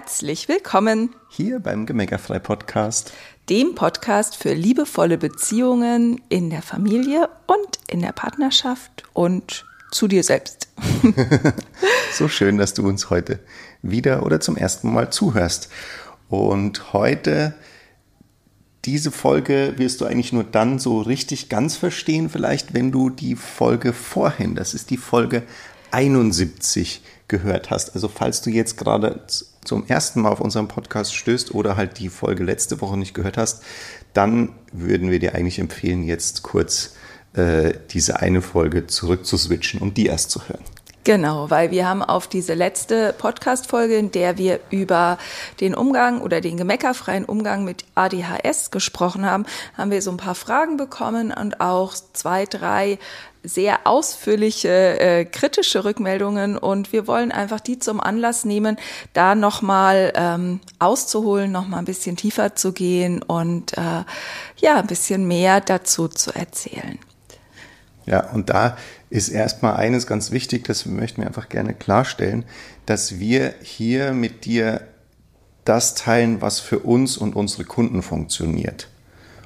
Herzlich willkommen hier beim Gemeckerfrei Podcast, dem Podcast für liebevolle Beziehungen in der Familie und in der Partnerschaft und zu dir selbst. so schön, dass du uns heute wieder oder zum ersten Mal zuhörst. Und heute diese Folge wirst du eigentlich nur dann so richtig ganz verstehen, vielleicht wenn du die Folge vorhin, das ist die Folge 71 gehört hast. Also falls du jetzt gerade zum ersten Mal auf unseren Podcast stößt oder halt die Folge letzte Woche nicht gehört hast, dann würden wir dir eigentlich empfehlen, jetzt kurz äh, diese eine Folge zurückzuswitchen und die erst zu hören. Genau, weil wir haben auf diese letzte Podcast-Folge, in der wir über den Umgang oder den gemeckerfreien Umgang mit ADHS gesprochen haben, haben wir so ein paar Fragen bekommen und auch zwei, drei sehr ausführliche äh, kritische Rückmeldungen und wir wollen einfach die zum Anlass nehmen, da nochmal ähm, auszuholen, nochmal ein bisschen tiefer zu gehen und äh, ja, ein bisschen mehr dazu zu erzählen. Ja, und da ist erstmal eines ganz wichtig, das möchten wir einfach gerne klarstellen, dass wir hier mit dir das teilen, was für uns und unsere Kunden funktioniert.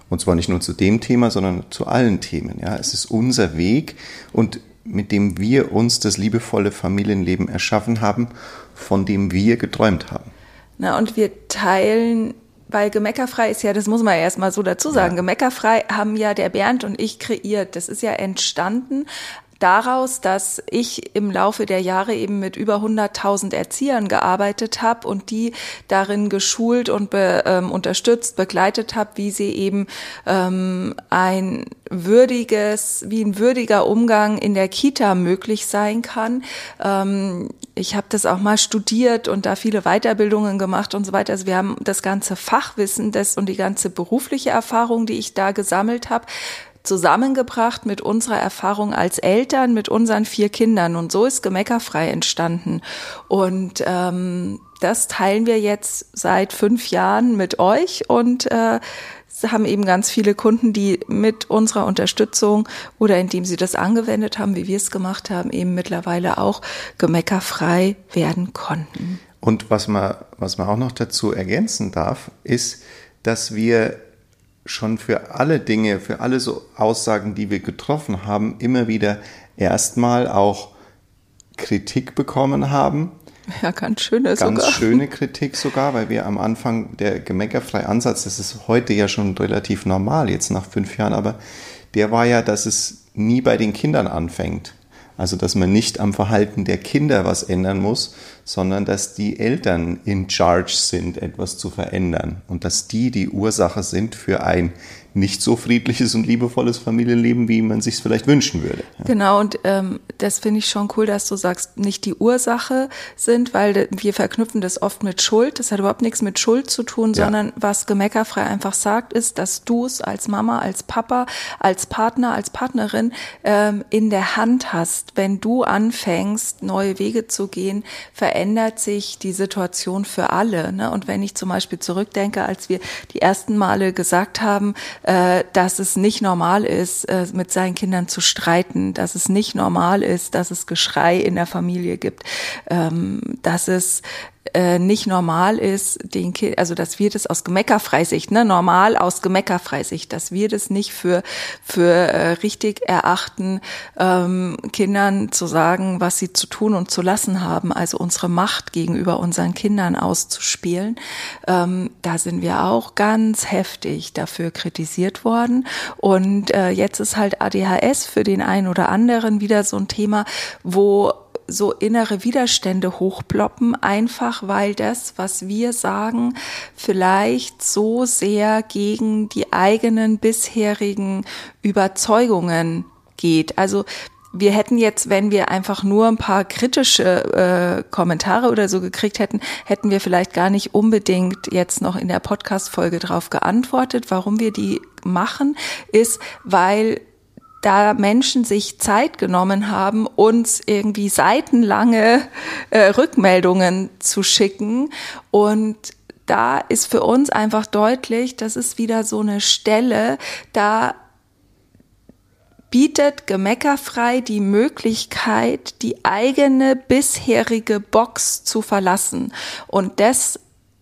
Und zwar nicht nur zu dem Thema, sondern zu allen Themen. Ja, es ist unser Weg und mit dem wir uns das liebevolle Familienleben erschaffen haben, von dem wir geträumt haben. Na, und wir teilen weil Gemeckerfrei ist ja, das muss man ja erstmal so dazu sagen, ja. Gemeckerfrei haben ja der Bernd und ich kreiert. Das ist ja entstanden daraus, dass ich im Laufe der Jahre eben mit über 100.000 Erziehern gearbeitet habe und die darin geschult und be, ähm, unterstützt, begleitet habe, wie sie eben ähm, ein würdiges, wie ein würdiger Umgang in der Kita möglich sein kann. Ähm, ich habe das auch mal studiert und da viele Weiterbildungen gemacht und so weiter. Also wir haben das ganze Fachwissen das und die ganze berufliche Erfahrung, die ich da gesammelt habe, zusammengebracht mit unserer Erfahrung als Eltern, mit unseren vier Kindern. Und so ist Gemeckerfrei entstanden. Und ähm, das teilen wir jetzt seit fünf Jahren mit euch und äh, haben eben ganz viele Kunden, die mit unserer Unterstützung oder indem sie das angewendet haben, wie wir es gemacht haben, eben mittlerweile auch gemeckerfrei werden konnten. Und was man, was man auch noch dazu ergänzen darf, ist, dass wir schon für alle Dinge, für alle so Aussagen, die wir getroffen haben, immer wieder erstmal auch Kritik bekommen haben. Ja, ganz schöne ganz sogar. schöne Kritik sogar, weil wir am Anfang der gemeckerfreie Ansatz, das ist heute ja schon relativ normal, jetzt nach fünf Jahren, aber der war ja, dass es nie bei den Kindern anfängt. Also, dass man nicht am Verhalten der Kinder was ändern muss, sondern dass die Eltern in charge sind, etwas zu verändern und dass die die Ursache sind für ein nicht so friedliches und liebevolles Familienleben, wie man sich es vielleicht wünschen würde. Genau, und ähm, das finde ich schon cool, dass du sagst, nicht die Ursache sind, weil wir verknüpfen das oft mit Schuld. Das hat überhaupt nichts mit Schuld zu tun, ja. sondern was gemeckerfrei einfach sagt, ist, dass du es als Mama, als Papa, als Partner, als Partnerin ähm, in der Hand hast. Wenn du anfängst, neue Wege zu gehen, verändert sich die Situation für alle. Ne? Und wenn ich zum Beispiel zurückdenke, als wir die ersten Male gesagt haben, äh, dass es nicht normal ist, äh, mit seinen Kindern zu streiten, dass es nicht normal ist, dass es Geschrei in der Familie gibt, ähm, dass es äh, nicht normal ist, den kind, also dass wir das aus Gemeckerfreisicht, ne, normal aus Gemeckerfreisicht, dass wir das nicht für für äh, richtig erachten, ähm, Kindern zu sagen, was sie zu tun und zu lassen haben, also unsere Macht gegenüber unseren Kindern auszuspielen. Ähm, da sind wir auch ganz heftig dafür kritisiert worden und äh, jetzt ist halt ADHS für den einen oder anderen wieder so ein Thema, wo so innere Widerstände hochploppen, einfach weil das, was wir sagen, vielleicht so sehr gegen die eigenen bisherigen Überzeugungen geht. Also wir hätten jetzt, wenn wir einfach nur ein paar kritische äh, Kommentare oder so gekriegt hätten, hätten wir vielleicht gar nicht unbedingt jetzt noch in der Podcast-Folge drauf geantwortet. Warum wir die machen, ist, weil da Menschen sich Zeit genommen haben, uns irgendwie seitenlange äh, Rückmeldungen zu schicken. Und da ist für uns einfach deutlich, das ist wieder so eine Stelle, da bietet gemeckerfrei die Möglichkeit, die eigene bisherige Box zu verlassen. Und das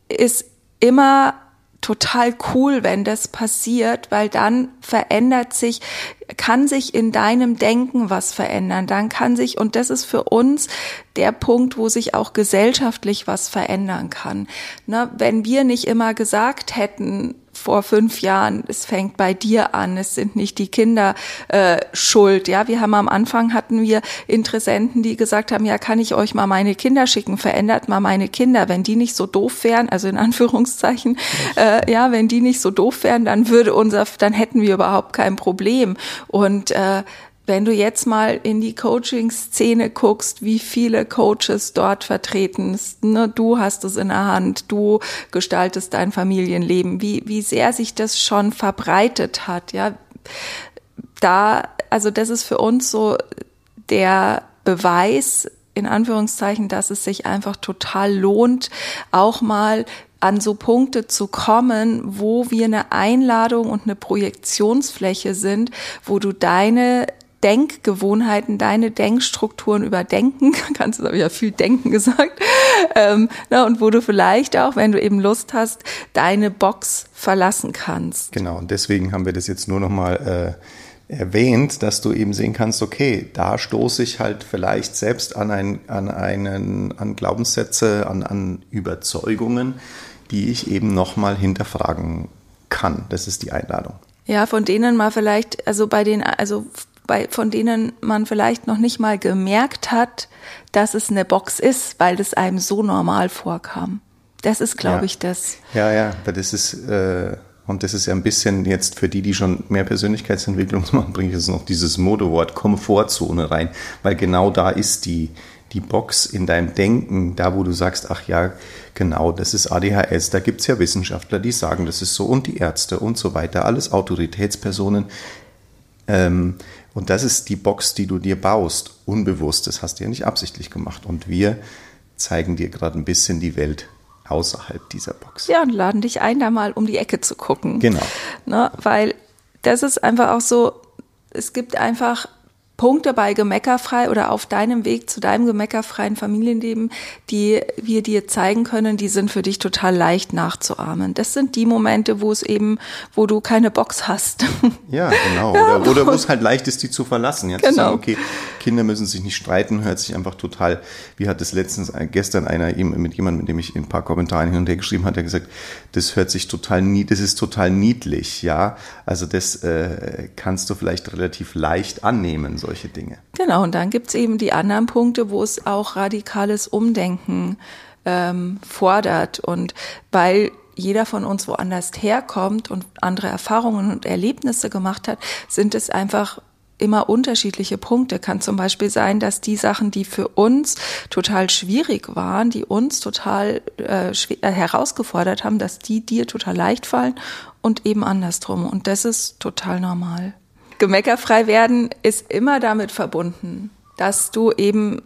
ist immer total cool, wenn das passiert, weil dann verändert sich, kann sich in deinem Denken was verändern. Dann kann sich, und das ist für uns der Punkt, wo sich auch gesellschaftlich was verändern kann. Ne, wenn wir nicht immer gesagt hätten, vor fünf Jahren, es fängt bei dir an, es sind nicht die Kinder äh, schuld. Ja, wir haben am Anfang hatten wir Interessenten, die gesagt haben, ja, kann ich euch mal meine Kinder schicken, verändert mal meine Kinder, wenn die nicht so doof wären, also in Anführungszeichen, äh, ja, wenn die nicht so doof wären, dann würde unser, dann hätten wir überhaupt kein Problem. Und äh, wenn du jetzt mal in die Coaching-Szene guckst, wie viele Coaches dort vertreten sind, ne, du hast es in der Hand, du gestaltest dein Familienleben, wie, wie sehr sich das schon verbreitet hat, ja. Da, also das ist für uns so der Beweis, in Anführungszeichen, dass es sich einfach total lohnt, auch mal an so Punkte zu kommen, wo wir eine Einladung und eine Projektionsfläche sind, wo du deine Denkgewohnheiten, deine Denkstrukturen überdenken kannst. Das habe ich ja viel Denken gesagt. Ähm, na, und wo du vielleicht auch, wenn du eben Lust hast, deine Box verlassen kannst. Genau, und deswegen haben wir das jetzt nur noch mal äh, erwähnt, dass du eben sehen kannst, okay, da stoße ich halt vielleicht selbst an, ein, an einen, an Glaubenssätze, an, an Überzeugungen, die ich eben noch mal hinterfragen kann. Das ist die Einladung. Ja, von denen mal vielleicht, also bei den, also bei, von denen man vielleicht noch nicht mal gemerkt hat, dass es eine Box ist, weil das einem so normal vorkam. Das ist, glaube ja. ich, das. Ja, ja, weil das ist, äh, und das ist ja ein bisschen jetzt für die, die schon mehr Persönlichkeitsentwicklung machen, bringe ich jetzt noch dieses Modewort Komfortzone rein, weil genau da ist die, die Box in deinem Denken, da wo du sagst, ach ja, genau, das ist ADHS, da gibt es ja Wissenschaftler, die sagen, das ist so und die Ärzte und so weiter, alles Autoritätspersonen. Ähm, und das ist die Box, die du dir baust, unbewusst. Das hast du ja nicht absichtlich gemacht. Und wir zeigen dir gerade ein bisschen die Welt außerhalb dieser Box. Ja, und laden dich ein, da mal um die Ecke zu gucken. Genau. Ne, weil das ist einfach auch so, es gibt einfach Punkte bei Gemeckerfrei oder auf deinem Weg zu deinem gemeckerfreien Familienleben, die wir dir zeigen können, die sind für dich total leicht nachzuahmen. Das sind die Momente, wo es eben, wo du keine Box hast. Ja, genau. Ja, oder, oder wo es halt leicht ist, die zu verlassen. Ja, genau. zu sagen, okay, Kinder müssen sich nicht streiten, hört sich einfach total, wie hat es letztens, äh, gestern einer mit jemandem, mit dem ich ein paar Kommentare hin und her geschrieben hat, der gesagt, das hört sich total niedlich, das ist total niedlich, ja. Also das äh, kannst du vielleicht relativ leicht annehmen, so solche Dinge. Genau, und dann gibt es eben die anderen Punkte, wo es auch radikales Umdenken ähm, fordert. Und weil jeder von uns woanders herkommt und andere Erfahrungen und Erlebnisse gemacht hat, sind es einfach immer unterschiedliche Punkte. Kann zum Beispiel sein, dass die Sachen, die für uns total schwierig waren, die uns total äh, äh herausgefordert haben, dass die dir total leicht fallen und eben andersrum. Und das ist total normal. Gemeckerfrei werden ist immer damit verbunden, dass du eben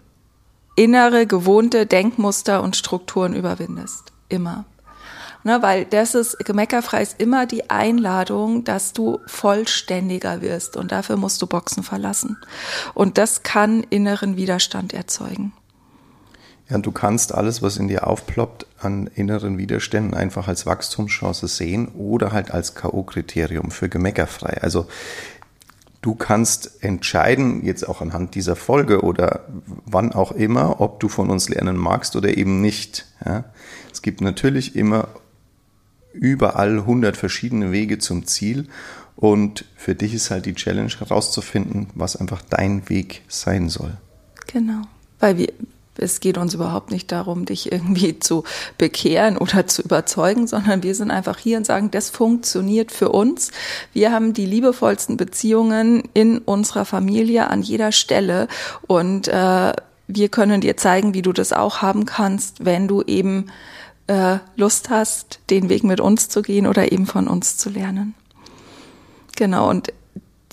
innere, gewohnte Denkmuster und Strukturen überwindest. Immer. Ne, weil das ist, gemeckerfrei ist immer die Einladung, dass du vollständiger wirst und dafür musst du Boxen verlassen. Und das kann inneren Widerstand erzeugen. Ja, und du kannst alles, was in dir aufploppt, an inneren Widerständen einfach als Wachstumschance sehen oder halt als K.O.-Kriterium für gemeckerfrei. Also Du kannst entscheiden, jetzt auch anhand dieser Folge oder wann auch immer, ob du von uns lernen magst oder eben nicht. Ja? Es gibt natürlich immer überall 100 verschiedene Wege zum Ziel und für dich ist halt die Challenge herauszufinden, was einfach dein Weg sein soll. Genau, weil wir, es geht uns überhaupt nicht darum, dich irgendwie zu bekehren oder zu überzeugen, sondern wir sind einfach hier und sagen, das funktioniert für uns. Wir haben die liebevollsten Beziehungen in unserer Familie an jeder Stelle und äh, wir können dir zeigen, wie du das auch haben kannst, wenn du eben äh, Lust hast, den Weg mit uns zu gehen oder eben von uns zu lernen. Genau, und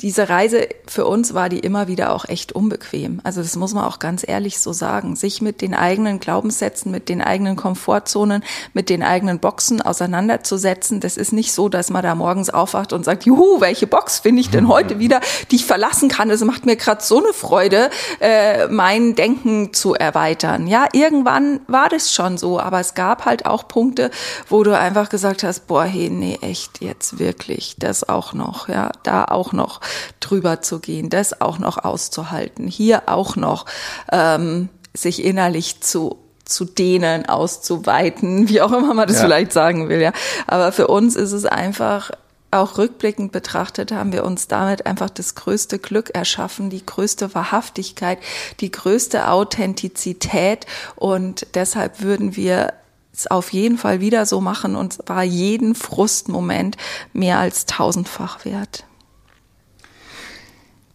diese Reise für uns war die immer wieder auch echt unbequem. Also das muss man auch ganz ehrlich so sagen. Sich mit den eigenen Glaubenssätzen, mit den eigenen Komfortzonen, mit den eigenen Boxen auseinanderzusetzen, das ist nicht so, dass man da morgens aufwacht und sagt, juhu, welche Box finde ich denn heute wieder, die ich verlassen kann. Es macht mir gerade so eine Freude, äh, mein Denken zu erweitern. Ja, irgendwann war das schon so, aber es gab halt auch Punkte, wo du einfach gesagt hast, boah, hey, nee, echt jetzt wirklich, das auch noch, ja, da auch noch drüber zu gehen, das auch noch auszuhalten, hier auch noch ähm, sich innerlich zu zu dehnen, auszuweiten, wie auch immer man das ja. vielleicht sagen will, ja. Aber für uns ist es einfach auch rückblickend betrachtet haben wir uns damit einfach das größte Glück erschaffen, die größte Wahrhaftigkeit, die größte Authentizität und deshalb würden wir es auf jeden Fall wieder so machen und war jeden Frustmoment mehr als tausendfach wert.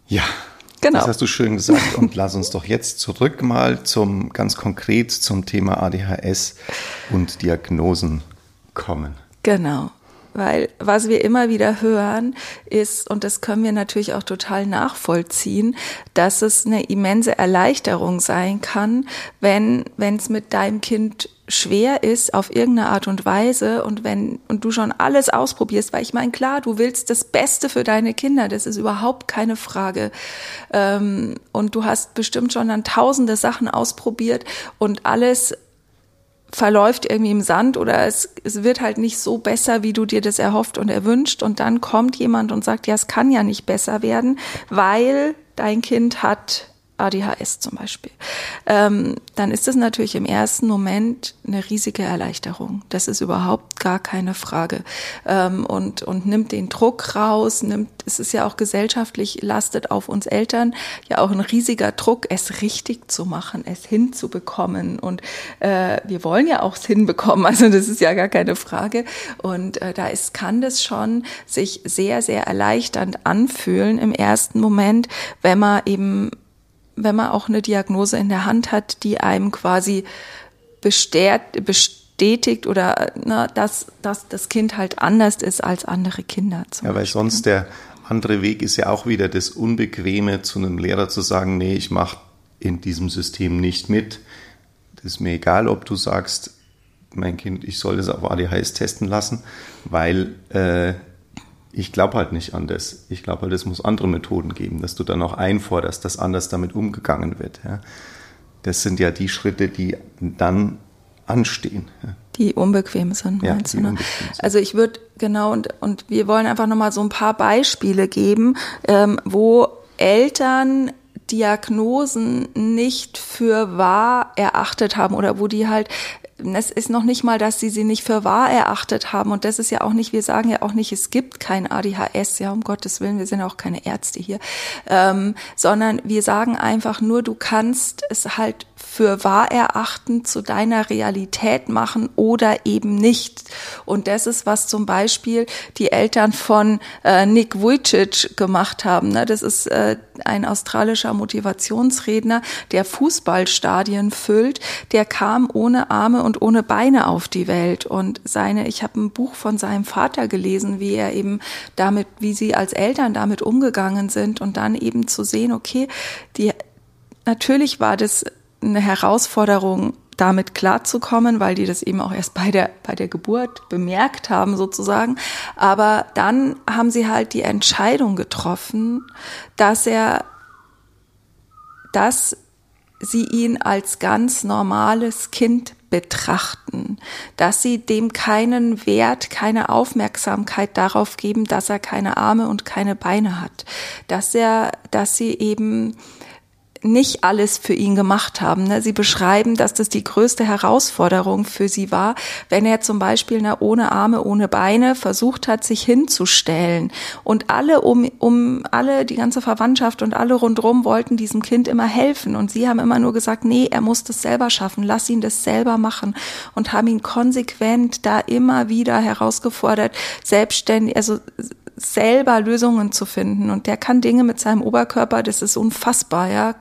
Ja, Genau. Das hast du schön gesagt. Und lass uns doch jetzt zurück mal zum ganz konkret zum Thema ADHS und Diagnosen kommen. Genau. Weil was wir immer wieder hören ist, und das können wir natürlich auch total nachvollziehen, dass es eine immense Erleichterung sein kann, wenn es mit deinem Kind schwer ist auf irgendeine Art und Weise und wenn und du schon alles ausprobierst, weil ich meine klar, du willst das Beste für deine Kinder, das ist überhaupt keine Frage. Ähm, und du hast bestimmt schon dann tausende Sachen ausprobiert und alles verläuft irgendwie im Sand oder es, es wird halt nicht so besser, wie du dir das erhofft und erwünscht. Und dann kommt jemand und sagt, ja, es kann ja nicht besser werden, weil dein Kind hat ADHS zum Beispiel, ähm, dann ist das natürlich im ersten Moment eine riesige Erleichterung. Das ist überhaupt gar keine Frage. Ähm, und, und nimmt den Druck raus, nimmt, es ist ja auch gesellschaftlich, lastet auf uns Eltern ja auch ein riesiger Druck, es richtig zu machen, es hinzubekommen. Und äh, wir wollen ja auch es hinbekommen, also das ist ja gar keine Frage. Und äh, da ist, kann das schon sich sehr, sehr erleichternd anfühlen im ersten Moment, wenn man eben wenn man auch eine Diagnose in der Hand hat, die einem quasi bestätigt oder na, dass, dass das Kind halt anders ist als andere Kinder. ja, weil sonst der andere Weg ist ja auch wieder das Unbequeme, zu einem Lehrer zu sagen, nee, ich mache in diesem System nicht mit. Das ist mir egal, ob du sagst, mein Kind, ich soll das auf ADHS testen lassen, weil äh, ich glaube halt nicht an das. Ich glaube halt, es muss andere Methoden geben, dass du dann auch einforderst, dass anders damit umgegangen wird. Ja. Das sind ja die Schritte, die dann anstehen. Ja. Die unbequem sind, meinst ja, du? Ne? Also ich würde, genau, und, und wir wollen einfach nochmal so ein paar Beispiele geben, ähm, wo Eltern Diagnosen nicht für wahr erachtet haben oder wo die halt es ist noch nicht mal, dass sie sie nicht für wahr erachtet haben. Und das ist ja auch nicht, wir sagen ja auch nicht, es gibt kein ADHS, ja, um Gottes Willen, wir sind auch keine Ärzte hier, ähm, sondern wir sagen einfach nur, du kannst es halt für wahr erachten, zu deiner Realität machen oder eben nicht. Und das ist, was zum Beispiel die Eltern von äh, Nick Vujicic gemacht haben. Ne? Das ist äh, ein australischer Motivationsredner, der Fußballstadien füllt. Der kam ohne Arme und ohne Beine auf die Welt. Und seine, ich habe ein Buch von seinem Vater gelesen, wie er eben damit, wie sie als Eltern damit umgegangen sind und dann eben zu sehen, okay, die natürlich war das eine Herausforderung, damit klarzukommen, weil die das eben auch erst bei der, bei der Geburt bemerkt haben sozusagen. Aber dann haben sie halt die Entscheidung getroffen, dass er, dass sie ihn als ganz normales Kind betrachten, dass sie dem keinen Wert, keine Aufmerksamkeit darauf geben, dass er keine Arme und keine Beine hat, dass er, dass sie eben nicht alles für ihn gemacht haben. Ne? Sie beschreiben, dass das die größte Herausforderung für sie war, wenn er zum Beispiel na, ohne Arme, ohne Beine versucht hat, sich hinzustellen. Und alle um, um alle, die ganze Verwandtschaft und alle rundherum wollten diesem Kind immer helfen. Und sie haben immer nur gesagt, nee, er muss das selber schaffen, lass ihn das selber machen. Und haben ihn konsequent da immer wieder herausgefordert, selbstständig, also selber Lösungen zu finden. Und der kann Dinge mit seinem Oberkörper, das ist unfassbar, ja,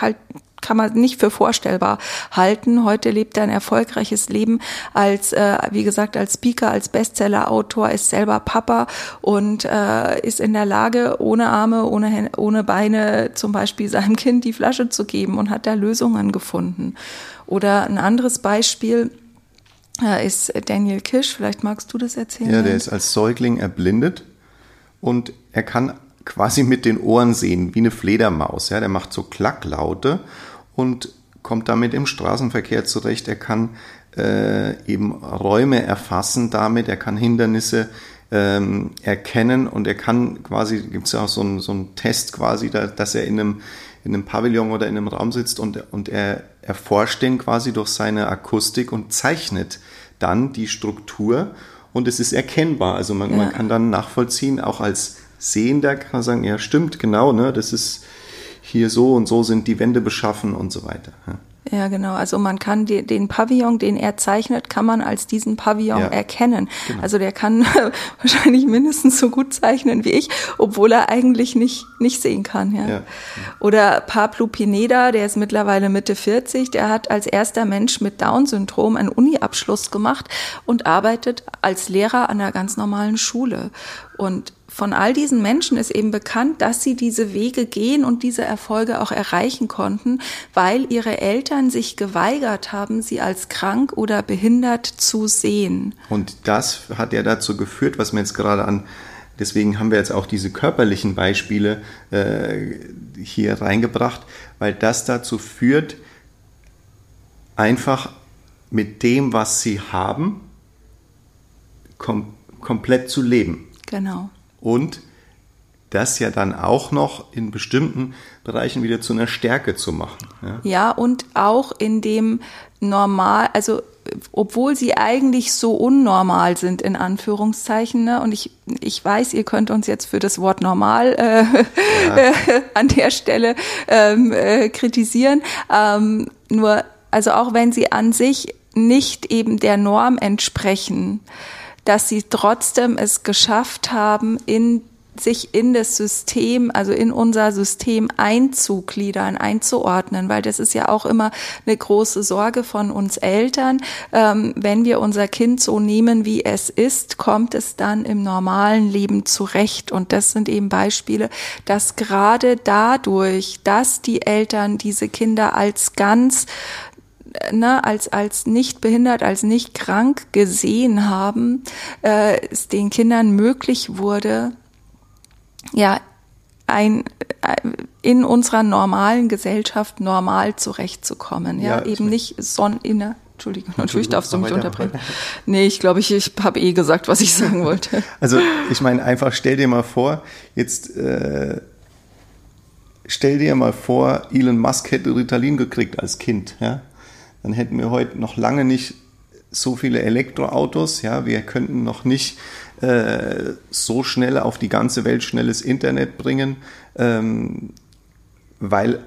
halt kann man nicht für vorstellbar halten. Heute lebt er ein erfolgreiches Leben als, äh, wie gesagt, als Speaker, als Bestseller-Autor, ist selber Papa und äh, ist in der Lage, ohne Arme, ohne, ohne Beine zum Beispiel seinem Kind die Flasche zu geben und hat da Lösungen gefunden. Oder ein anderes Beispiel, äh, ist Daniel Kish. Vielleicht magst du das erzählen. Ja, der ist als Säugling erblindet und er kann quasi mit den Ohren sehen, wie eine Fledermaus. Ja, der macht so Klacklaute und kommt damit im Straßenverkehr zurecht. Er kann äh, eben Räume erfassen damit, er kann Hindernisse ähm, erkennen und er kann quasi, gibt es ja auch so einen so einen Test quasi, da, dass er in einem, in einem Pavillon oder in einem Raum sitzt und, und er erforscht den quasi durch seine Akustik und zeichnet dann die Struktur und es ist erkennbar. Also man, ja. man kann dann nachvollziehen, auch als Sehender kann man sagen, ja stimmt, genau, ne, das ist hier so und so sind die Wände beschaffen und so weiter. Ja. Ja, genau. Also man kann die, den Pavillon, den er zeichnet, kann man als diesen Pavillon ja, erkennen. Genau. Also der kann wahrscheinlich mindestens so gut zeichnen wie ich, obwohl er eigentlich nicht, nicht sehen kann. Ja. ja. Oder Pablo Pineda, der ist mittlerweile Mitte 40, der hat als erster Mensch mit Down-Syndrom einen Uni-Abschluss gemacht und arbeitet als Lehrer an einer ganz normalen Schule. Und von all diesen Menschen ist eben bekannt, dass sie diese Wege gehen und diese Erfolge auch erreichen konnten, weil ihre Eltern sich geweigert haben, sie als krank oder behindert zu sehen. Und das hat ja dazu geführt, was mir jetzt gerade an Deswegen haben wir jetzt auch diese körperlichen Beispiele äh, hier reingebracht, weil das dazu führt, einfach mit dem, was sie haben, kom komplett zu leben. Genau und das ja dann auch noch in bestimmten Bereichen wieder zu einer Stärke zu machen. Ja, ja und auch in dem normal, also obwohl sie eigentlich so unnormal sind, in Anführungszeichen, ne? und ich, ich weiß, ihr könnt uns jetzt für das Wort normal äh, ja. äh, an der Stelle ähm, äh, kritisieren, ähm, nur, also auch wenn sie an sich nicht eben der Norm entsprechen, dass sie trotzdem es geschafft haben, in sich in das System, also in unser System einzugliedern, einzuordnen, weil das ist ja auch immer eine große Sorge von uns Eltern. Ähm, wenn wir unser Kind so nehmen, wie es ist, kommt es dann im normalen Leben zurecht. Und das sind eben Beispiele, dass gerade dadurch, dass die Eltern diese Kinder als ganz ne, als, als nicht behindert, als nicht krank gesehen haben, äh, es den Kindern möglich wurde, ja, ein, äh, in unserer normalen Gesellschaft normal zurechtzukommen. Ja, ja eben nicht son inne. Entschuldigung, natürlich darfst du mich unterbrechen. Nee, ich glaube, ich, ich habe eh gesagt, was ich sagen wollte. Also ich meine, einfach stell dir mal vor, jetzt äh, stell dir mal vor, Elon Musk hätte Ritalin gekriegt als Kind. Ja? Dann hätten wir heute noch lange nicht so viele Elektroautos. Ja, wir könnten noch nicht äh, so schnell auf die ganze Welt schnelles Internet bringen, ähm, weil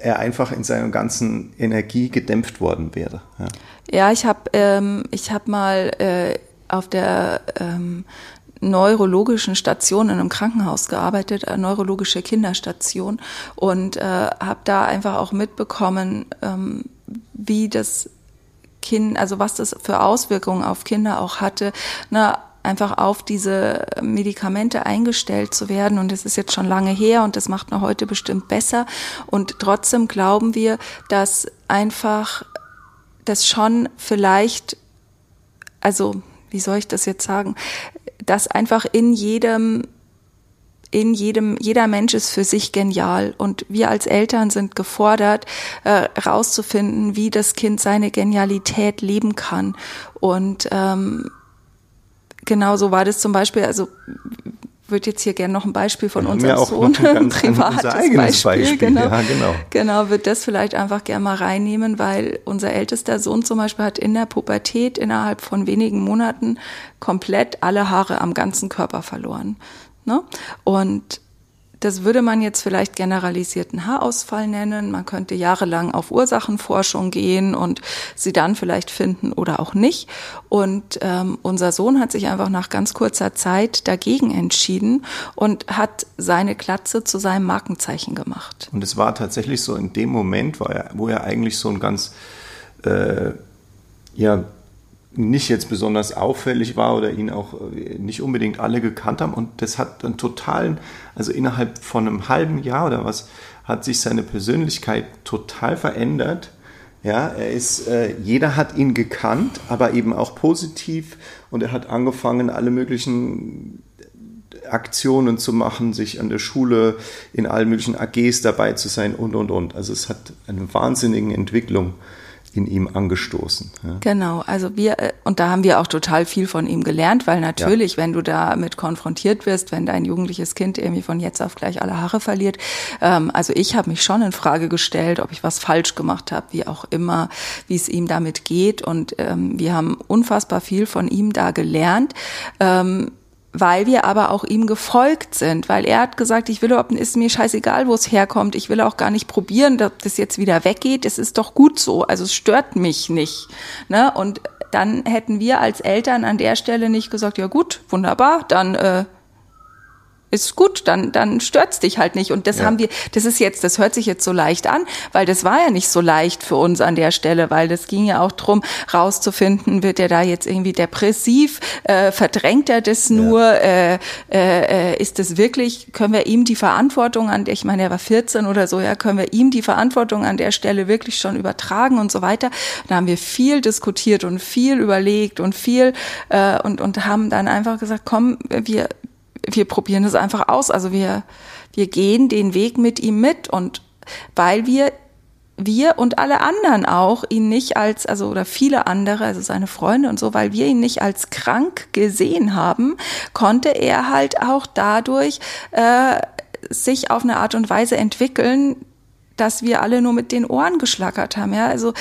er einfach in seiner ganzen Energie gedämpft worden wäre. Ja, ja ich habe ähm, hab mal äh, auf der ähm, neurologischen Station in einem Krankenhaus gearbeitet, eine neurologische Kinderstation und äh, habe da einfach auch mitbekommen, ähm, wie das Kind, also was das für Auswirkungen auf Kinder auch hatte, ne, einfach auf diese Medikamente eingestellt zu werden. Und das ist jetzt schon lange her und das macht man heute bestimmt besser. Und trotzdem glauben wir, dass einfach das schon vielleicht, also wie soll ich das jetzt sagen, dass einfach in jedem in jedem, jeder Mensch ist für sich genial und wir als Eltern sind gefordert, äh, rauszufinden, wie das Kind seine Genialität leben kann. Und ähm, genauso war das zum Beispiel, also würde jetzt hier gerne noch ein Beispiel von unserem ja Sohn, ein privates Beispiel, Beispiel, genau, ja, genau. Genau, wird das vielleicht einfach gerne mal reinnehmen, weil unser ältester Sohn zum Beispiel hat in der Pubertät innerhalb von wenigen Monaten komplett alle Haare am ganzen Körper verloren. Ne? Und Das würde man jetzt vielleicht generalisierten Haarausfall nennen. Man könnte jahrelang auf Ursachenforschung gehen und sie dann vielleicht finden oder auch nicht. Und ähm, unser Sohn hat sich einfach nach ganz kurzer Zeit dagegen entschieden und hat seine Glatze zu seinem Markenzeichen gemacht. Und es war tatsächlich so in dem Moment, wo er, wo er eigentlich so ein ganz äh, ja nicht jetzt besonders auffällig war oder ihn auch äh, nicht unbedingt alle gekannt haben. Und das hat dann totalen, also innerhalb von einem halben Jahr oder was, hat sich seine Persönlichkeit total verändert. Ja, er ist, äh, jeder hat ihn gekannt, aber eben auch positiv. Und er hat angefangen, alle möglichen Aktionen zu machen, sich an der Schule in allen möglichen AGs dabei zu sein und, und, und. Also es hat eine wahnsinnige Entwicklung in ihm angestoßen. Ja. Genau, also wir, äh, und da haben wir auch total viel von ihm gelernt, weil natürlich, ja. wenn du damit konfrontiert wirst, wenn dein jugendliches Kind irgendwie von jetzt auf gleich alle Haare verliert, ähm, also ich habe mich schon in Frage gestellt, ob ich was falsch gemacht habe, wie auch immer, wie es ihm damit geht. Und ähm, wir haben unfassbar viel von ihm da gelernt. Ähm, weil wir aber auch ihm gefolgt sind, weil er hat gesagt, ich will überhaupt, ist mir scheißegal, wo es herkommt, ich will auch gar nicht probieren, dass das jetzt wieder weggeht, es ist doch gut so, also es stört mich nicht. Ne? Und dann hätten wir als Eltern an der Stelle nicht gesagt, ja gut, wunderbar, dann äh, ist gut, dann, dann stört's dich halt nicht. Und das ja. haben wir, das ist jetzt, das hört sich jetzt so leicht an, weil das war ja nicht so leicht für uns an der Stelle, weil das ging ja auch drum, rauszufinden, wird er da jetzt irgendwie depressiv, äh, verdrängt er das nur, ja. äh, äh, ist das wirklich, können wir ihm die Verantwortung an, ich meine, er war 14 oder so, ja, können wir ihm die Verantwortung an der Stelle wirklich schon übertragen und so weiter. Da haben wir viel diskutiert und viel überlegt und viel äh, und, und haben dann einfach gesagt, komm, wir wir probieren es einfach aus. Also wir, wir gehen den Weg mit ihm mit und weil wir wir und alle anderen auch ihn nicht als, also oder viele andere, also seine Freunde und so, weil wir ihn nicht als krank gesehen haben, konnte er halt auch dadurch äh, sich auf eine Art und Weise entwickeln, dass wir alle nur mit den Ohren geschlackert haben. Ja, also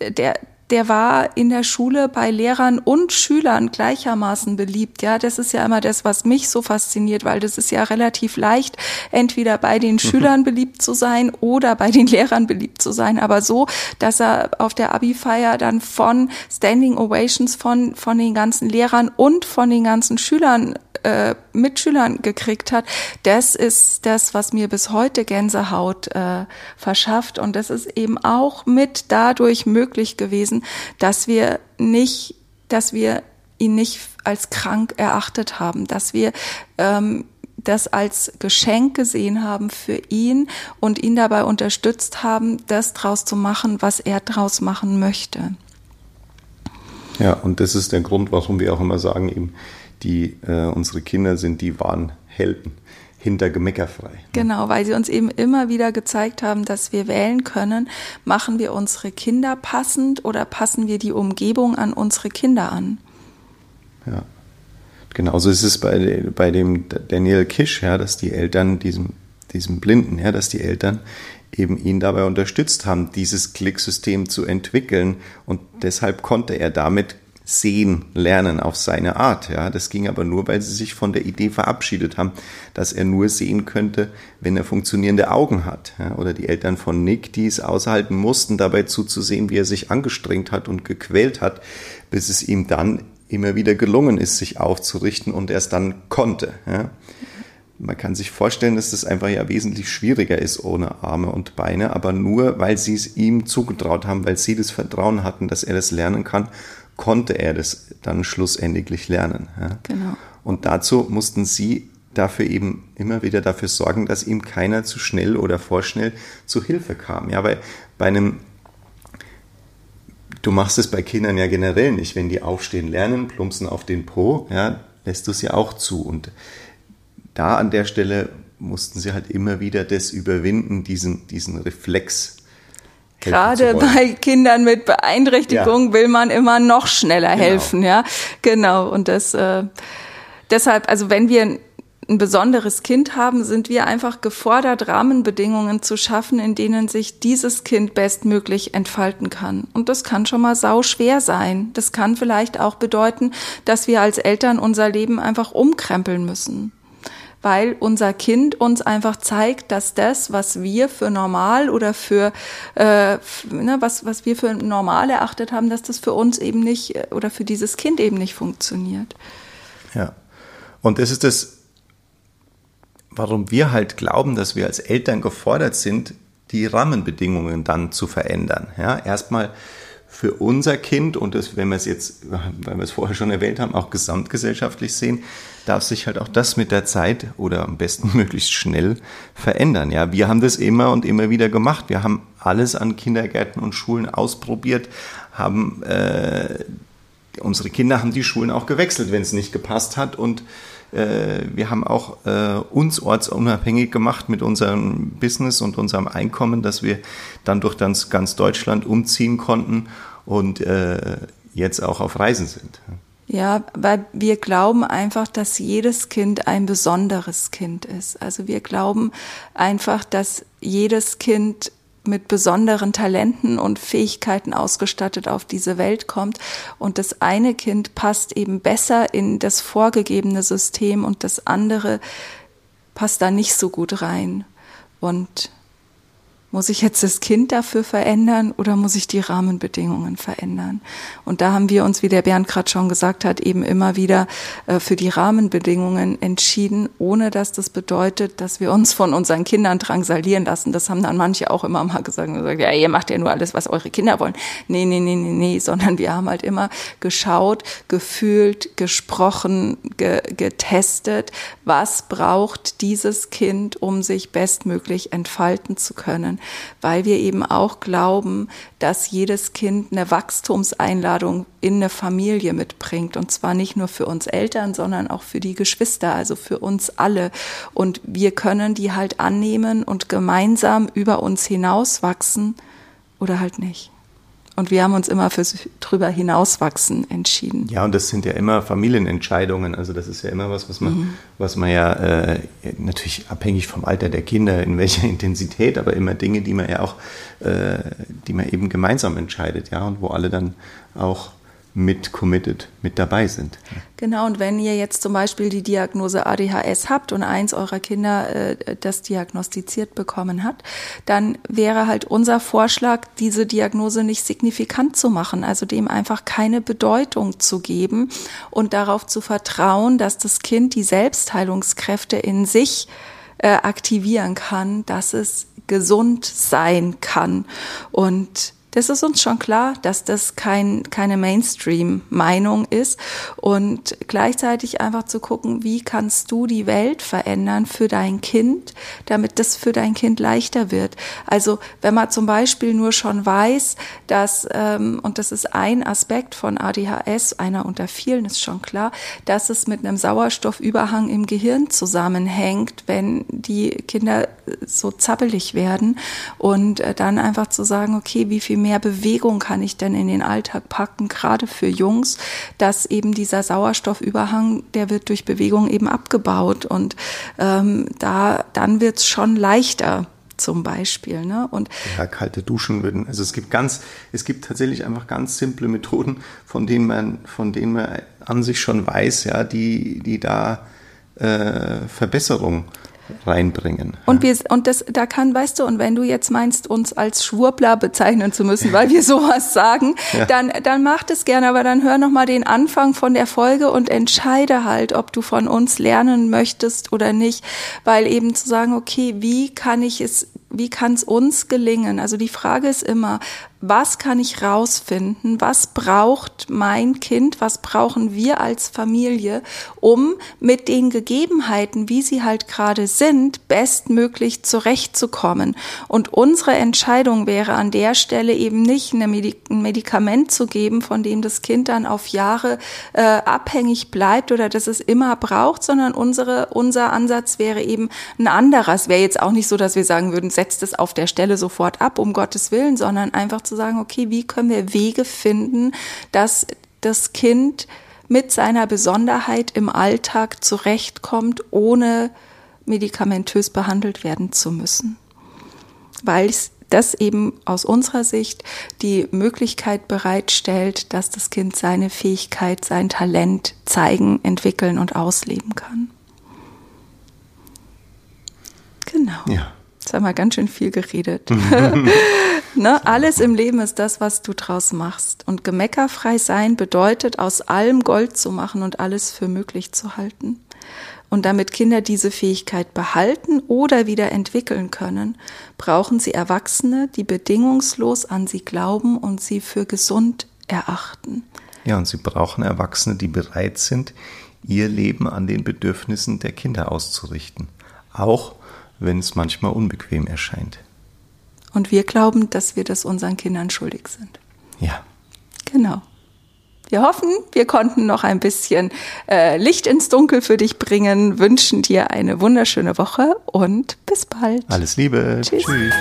der, der war in der Schule bei Lehrern und Schülern gleichermaßen beliebt. Ja, das ist ja immer das, was mich so fasziniert, weil das ist ja relativ leicht, entweder bei den mhm. Schülern beliebt zu sein oder bei den Lehrern beliebt zu sein. Aber so, dass er auf der Abi-Feier dann von Standing Ovations von, von den ganzen Lehrern und von den ganzen Schülern äh, Mitschülern gekriegt hat, das ist das, was mir bis heute Gänsehaut äh, verschafft. Und das ist eben auch mit dadurch möglich gewesen, dass wir nicht, dass wir ihn nicht als krank erachtet haben, dass wir ähm, das als Geschenk gesehen haben für ihn und ihn dabei unterstützt haben, das draus zu machen, was er draus machen möchte. Ja, und das ist der Grund, warum wir auch immer sagen, eben, die äh, unsere Kinder sind die wahren Helden hinter Gemeckerfrei. Ne? Genau, weil sie uns eben immer wieder gezeigt haben, dass wir wählen können, machen wir unsere Kinder passend oder passen wir die Umgebung an unsere Kinder an. Ja, genauso ist es bei, bei dem Daniel Kisch, ja, dass die Eltern, diesem, diesem Blinden, ja, dass die Eltern eben ihn dabei unterstützt haben, dieses Klicksystem zu entwickeln und deshalb konnte er damit sehen lernen auf seine Art. Ja, das ging aber nur, weil sie sich von der Idee verabschiedet haben, dass er nur sehen könnte, wenn er funktionierende Augen hat. Ja, oder die Eltern von Nick, die es aushalten mussten, dabei zuzusehen, wie er sich angestrengt hat und gequält hat, bis es ihm dann immer wieder gelungen ist, sich aufzurichten und er es dann konnte. Ja. Man kann sich vorstellen, dass das einfach ja wesentlich schwieriger ist ohne Arme und Beine, aber nur, weil sie es ihm zugetraut haben, weil sie das Vertrauen hatten, dass er das lernen kann konnte er das dann schlussendlich lernen. Ja. Genau. Und dazu mussten sie dafür eben immer wieder dafür sorgen, dass ihm keiner zu schnell oder vorschnell zu Hilfe kam. Ja, weil bei einem, du machst es bei Kindern ja generell nicht, wenn die aufstehen lernen, plumpsen auf den Po, ja, lässt du es ja auch zu. Und da an der Stelle mussten sie halt immer wieder das überwinden, diesen, diesen Reflex Gerade bei Kindern mit Beeinträchtigung ja. will man immer noch schneller genau. helfen, ja. Genau. Und das äh, deshalb, also wenn wir ein besonderes Kind haben, sind wir einfach gefordert, Rahmenbedingungen zu schaffen, in denen sich dieses Kind bestmöglich entfalten kann. Und das kann schon mal sau schwer sein. Das kann vielleicht auch bedeuten, dass wir als Eltern unser Leben einfach umkrempeln müssen weil unser Kind uns einfach zeigt, dass das, was wir für normal oder für äh, ne, was was wir für normal erachtet haben, dass das für uns eben nicht äh, oder für dieses Kind eben nicht funktioniert. Ja, und das ist das, warum wir halt glauben, dass wir als Eltern gefordert sind, die Rahmenbedingungen dann zu verändern. Ja, erstmal für unser Kind und das, wenn wir es jetzt, weil wir es vorher schon erwähnt haben, auch gesamtgesellschaftlich sehen, darf sich halt auch das mit der Zeit oder am besten möglichst schnell verändern. Ja, wir haben das immer und immer wieder gemacht. Wir haben alles an Kindergärten und Schulen ausprobiert, haben äh, unsere Kinder haben die Schulen auch gewechselt, wenn es nicht gepasst hat und wir haben auch äh, uns ortsunabhängig gemacht mit unserem Business und unserem Einkommen, dass wir dann durch ganz, ganz Deutschland umziehen konnten und äh, jetzt auch auf Reisen sind. Ja, weil wir glauben einfach, dass jedes Kind ein besonderes Kind ist. Also wir glauben einfach, dass jedes Kind mit besonderen Talenten und Fähigkeiten ausgestattet auf diese Welt kommt. Und das eine Kind passt eben besser in das vorgegebene System und das andere passt da nicht so gut rein. Und muss ich jetzt das Kind dafür verändern oder muss ich die Rahmenbedingungen verändern? Und da haben wir uns, wie der Bernd gerade schon gesagt hat, eben immer wieder äh, für die Rahmenbedingungen entschieden, ohne dass das bedeutet, dass wir uns von unseren Kindern drangsalieren lassen. Das haben dann manche auch immer mal gesagt, ja, ihr macht ja nur alles, was eure Kinder wollen. Nee, nee, nee, nee, nee, sondern wir haben halt immer geschaut, gefühlt, gesprochen, ge getestet, was braucht dieses Kind, um sich bestmöglich entfalten zu können weil wir eben auch glauben, dass jedes Kind eine Wachstumseinladung in eine Familie mitbringt. Und zwar nicht nur für uns Eltern, sondern auch für die Geschwister, also für uns alle. Und wir können die halt annehmen und gemeinsam über uns hinauswachsen oder halt nicht. Und wir haben uns immer fürs drüber hinauswachsen entschieden. Ja, und das sind ja immer Familienentscheidungen. Also das ist ja immer was, was man, mhm. was man ja äh, natürlich abhängig vom Alter der Kinder, in welcher Intensität, aber immer Dinge, die man ja auch, äh, die man eben gemeinsam entscheidet, ja, und wo alle dann auch mit committed, mit dabei sind. Genau, und wenn ihr jetzt zum Beispiel die Diagnose ADHS habt und eins eurer Kinder äh, das diagnostiziert bekommen hat, dann wäre halt unser Vorschlag, diese Diagnose nicht signifikant zu machen, also dem einfach keine Bedeutung zu geben und darauf zu vertrauen, dass das Kind die Selbstheilungskräfte in sich äh, aktivieren kann, dass es gesund sein kann. Und das ist uns schon klar, dass das kein, keine Mainstream-Meinung ist und gleichzeitig einfach zu gucken, wie kannst du die Welt verändern für dein Kind, damit das für dein Kind leichter wird. Also wenn man zum Beispiel nur schon weiß, dass, ähm, und das ist ein Aspekt von ADHS, einer unter vielen ist schon klar, dass es mit einem Sauerstoffüberhang im Gehirn zusammenhängt, wenn die Kinder so zappelig werden und äh, dann einfach zu sagen, okay, wie viel mehr Bewegung kann ich denn in den Alltag packen, gerade für Jungs, dass eben dieser Sauerstoffüberhang, der wird durch Bewegung eben abgebaut und ähm, da dann wird's schon leichter zum Beispiel. Ne? Und ja, kalte Duschen würden. Also es gibt ganz, es gibt tatsächlich einfach ganz simple Methoden, von denen man, von denen man an sich schon weiß, ja, die, die da äh, Verbesserung reinbringen. Und wir und das da kann, weißt du, und wenn du jetzt meinst, uns als Schwurbler bezeichnen zu müssen, weil wir sowas sagen, ja. dann dann mach das gerne, aber dann hör noch mal den Anfang von der Folge und entscheide halt, ob du von uns lernen möchtest oder nicht, weil eben zu sagen, okay, wie kann ich es wie kann es uns gelingen? Also die Frage ist immer, was kann ich rausfinden, was braucht mein Kind, was brauchen wir als Familie, um mit den Gegebenheiten, wie sie halt gerade sind, bestmöglich zurechtzukommen. Und unsere Entscheidung wäre an der Stelle eben nicht ein Medikament zu geben, von dem das Kind dann auf Jahre äh, abhängig bleibt oder dass es immer braucht, sondern unsere, unser Ansatz wäre eben ein anderer. Es wäre jetzt auch nicht so, dass wir sagen würden, setzt es auf der Stelle sofort ab, um Gottes Willen, sondern einfach zu sagen, okay, wie können wir Wege finden, dass das Kind mit seiner Besonderheit im Alltag zurechtkommt, ohne medikamentös behandelt werden zu müssen. Weil das eben aus unserer Sicht die Möglichkeit bereitstellt, dass das Kind seine Fähigkeit, sein Talent zeigen, entwickeln und ausleben kann. Genau. Ja. Jetzt haben wir ganz schön viel geredet. ne? Alles im Leben ist das, was du draus machst. Und gemeckerfrei sein bedeutet, aus allem Gold zu machen und alles für möglich zu halten. Und damit Kinder diese Fähigkeit behalten oder wieder entwickeln können, brauchen sie Erwachsene, die bedingungslos an sie glauben und sie für gesund erachten. Ja, und sie brauchen Erwachsene, die bereit sind, ihr Leben an den Bedürfnissen der Kinder auszurichten. Auch wenn es manchmal unbequem erscheint. Und wir glauben, dass wir das unseren Kindern schuldig sind. Ja. Genau. Wir hoffen, wir konnten noch ein bisschen äh, Licht ins Dunkel für dich bringen, wünschen dir eine wunderschöne Woche und bis bald. Alles Liebe. Tschüss. Tschüss.